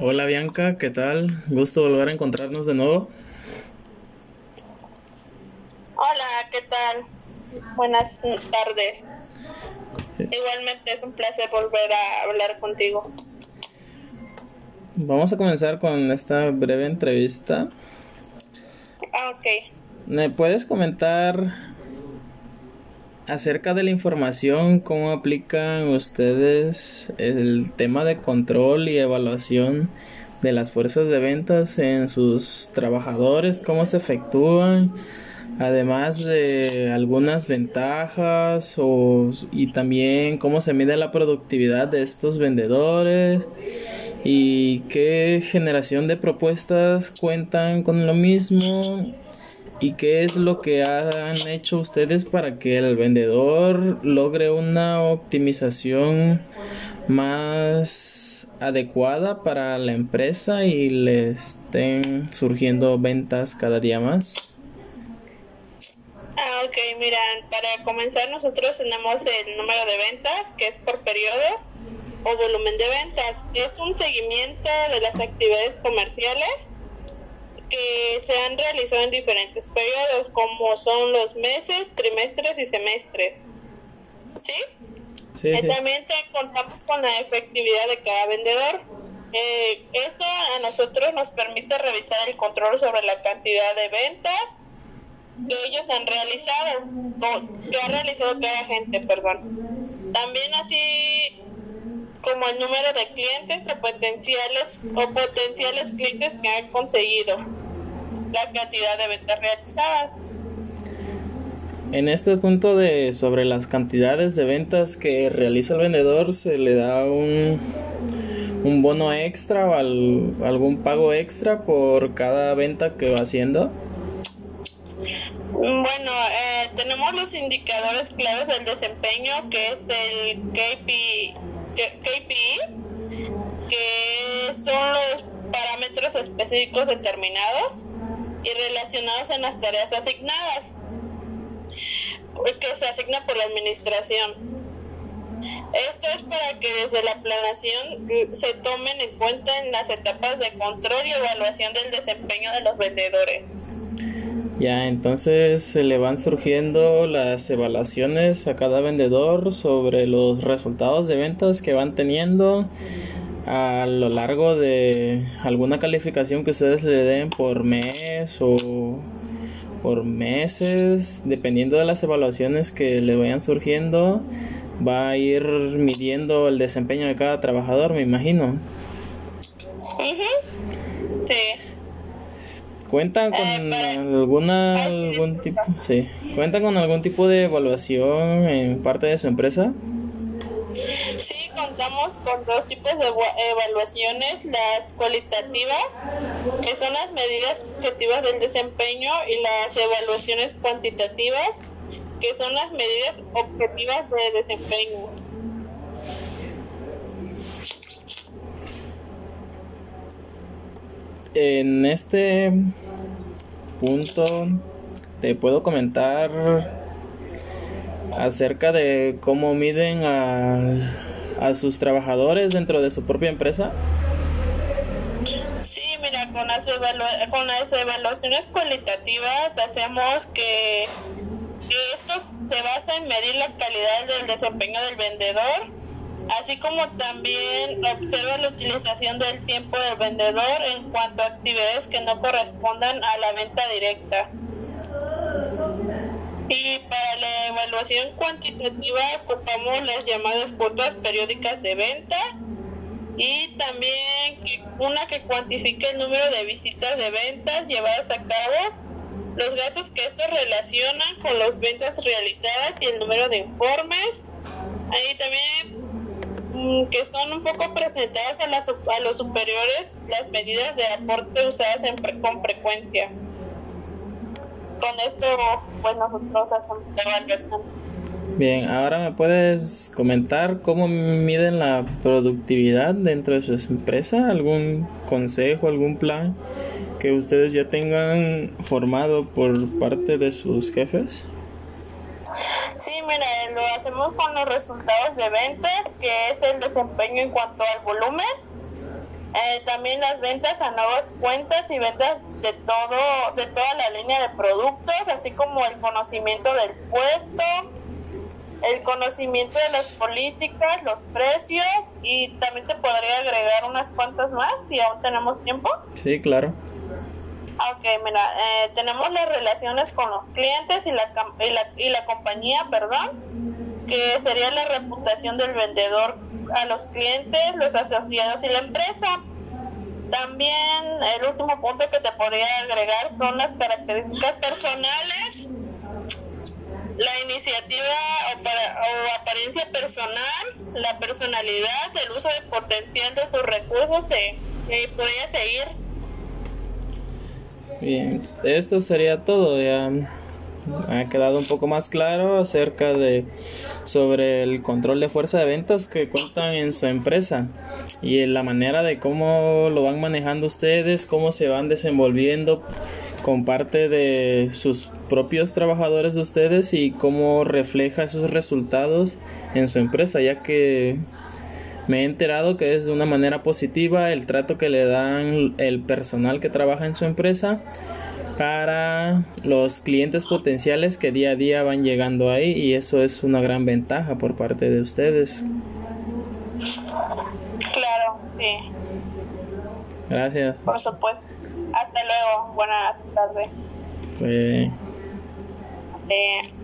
Hola Bianca, ¿qué tal? Gusto volver a encontrarnos de nuevo. Hola, ¿qué tal? Buenas tardes. Igualmente es un placer volver a hablar contigo. Vamos a comenzar con esta breve entrevista. Ah, ok. ¿Me puedes comentar acerca de la información, cómo aplican ustedes el tema de control y evaluación de las fuerzas de ventas en sus trabajadores, cómo se efectúan, además de algunas ventajas o, y también cómo se mide la productividad de estos vendedores y qué generación de propuestas cuentan con lo mismo y qué es lo que han hecho ustedes para que el vendedor logre una optimización más adecuada para la empresa y le estén surgiendo ventas cada día más. Ah, ok, mira, para comenzar nosotros tenemos el número de ventas que es por periodos o volumen de ventas. Es un seguimiento de las actividades comerciales que se han realizado en diferentes periodos, como son los meses, trimestres y semestres. ¿Sí? Sí, Eh, sí. También te contamos con la efectividad de cada vendedor. Eh, esto a nosotros nos permite revisar el control sobre la cantidad de ventas que ellos han realizado, o que ha realizado cada gente, perdón. También así como el número de clientes o potenciales o potenciales clientes que han conseguido la cantidad de ventas realizadas. En este punto de sobre las cantidades de ventas que realiza el vendedor se le da un, un bono extra o al- algún pago extra por cada venta que va haciendo. Bueno, eh, tenemos los indicadores claves del desempeño, que es el KPI, KPI, que son los parámetros específicos determinados y relacionados en las tareas asignadas, que se asigna por la administración. Esto es para que desde la planeación eh, se tomen en cuenta en las etapas de control y evaluación del desempeño de los vendedores. Ya, entonces se le van surgiendo las evaluaciones a cada vendedor sobre los resultados de ventas que van teniendo a lo largo de alguna calificación que ustedes le den por mes o por meses, dependiendo de las evaluaciones que le vayan surgiendo, va a ir midiendo el desempeño de cada trabajador, me imagino. Ujú. Sí. ¿Cuentan con Eh, para- alguna algún tipo, sí, cuentan con algún tipo de evaluación en parte de su empresa? Sí, contamos con dos tipos de eva- evaluaciones, las cualitativas, que son las medidas objetivas del desempeño, y las evaluaciones cuantitativas, que son las medidas objetivas de desempeño. En este punto te puedo comentar acerca de cómo miden a, a sus trabajadores dentro de su propia empresa. Sí, mira, con las, con las evaluaciones cualitativas hacemos que, que esto se basa en medir la calidad del desempeño del vendedor, así como también observa la utilización del tiempo del vendedor en cuanto a actividades que no correspondan a la venta directa. Y para la evaluación cuantitativa ocupamos las llamadas cuotas periódicas de ventas y también una que cuantifique el número de visitas de ventas llevadas a cabo, los gastos que estos relacionan con las ventas realizadas y el número de informes. Ahí también que son un poco presentadas a, las, a los superiores las medidas de aporte usadas en con frecuencia. Con esto, pues nosotros hacemos la evaluación. Bien, ahora me puedes comentar cómo miden la productividad dentro de su empresa, algún consejo, algún plan que ustedes ya tengan formado por parte de sus jefes. Sí, mira, lo hacemos con los resultados de ventas, que es el desempeño en cuanto al volumen, Eh, también las ventas a nuevas cuentas y ventas de todo, de toda la línea de productos, así como el conocimiento del puesto, el conocimiento de las políticas, los precios y también te podría agregar unas cuantas más si aún tenemos tiempo. Sí, claro. Ok, mira, eh, tenemos las relaciones con los clientes y la, y la, y la compañía, perdón, que sería la reputación del vendedor a los clientes, los asociados y la empresa. También el último punto que te podría agregar son las características personales, la iniciativa o, apariencia personal, la personalidad, el uso de potencial de sus recursos, y podría seguir Bien, esto sería todo. Ya ha quedado un poco más claro acerca de sobre el control de fuerza de ventas que cuentan en su empresa y la manera de cómo lo van manejando ustedes, cómo se van desenvolviendo con parte de sus propios trabajadores de ustedes y cómo refleja esos resultados en su empresa, ya que me he enterado que es de una manera positiva el trato que le dan el personal que trabaja en su empresa para los clientes potenciales que día a día van llegando ahí y eso es una gran ventaja por parte de ustedes. Claro, sí. Gracias. Por supuesto. Hasta luego. Buenas tardes. Eh. Eh.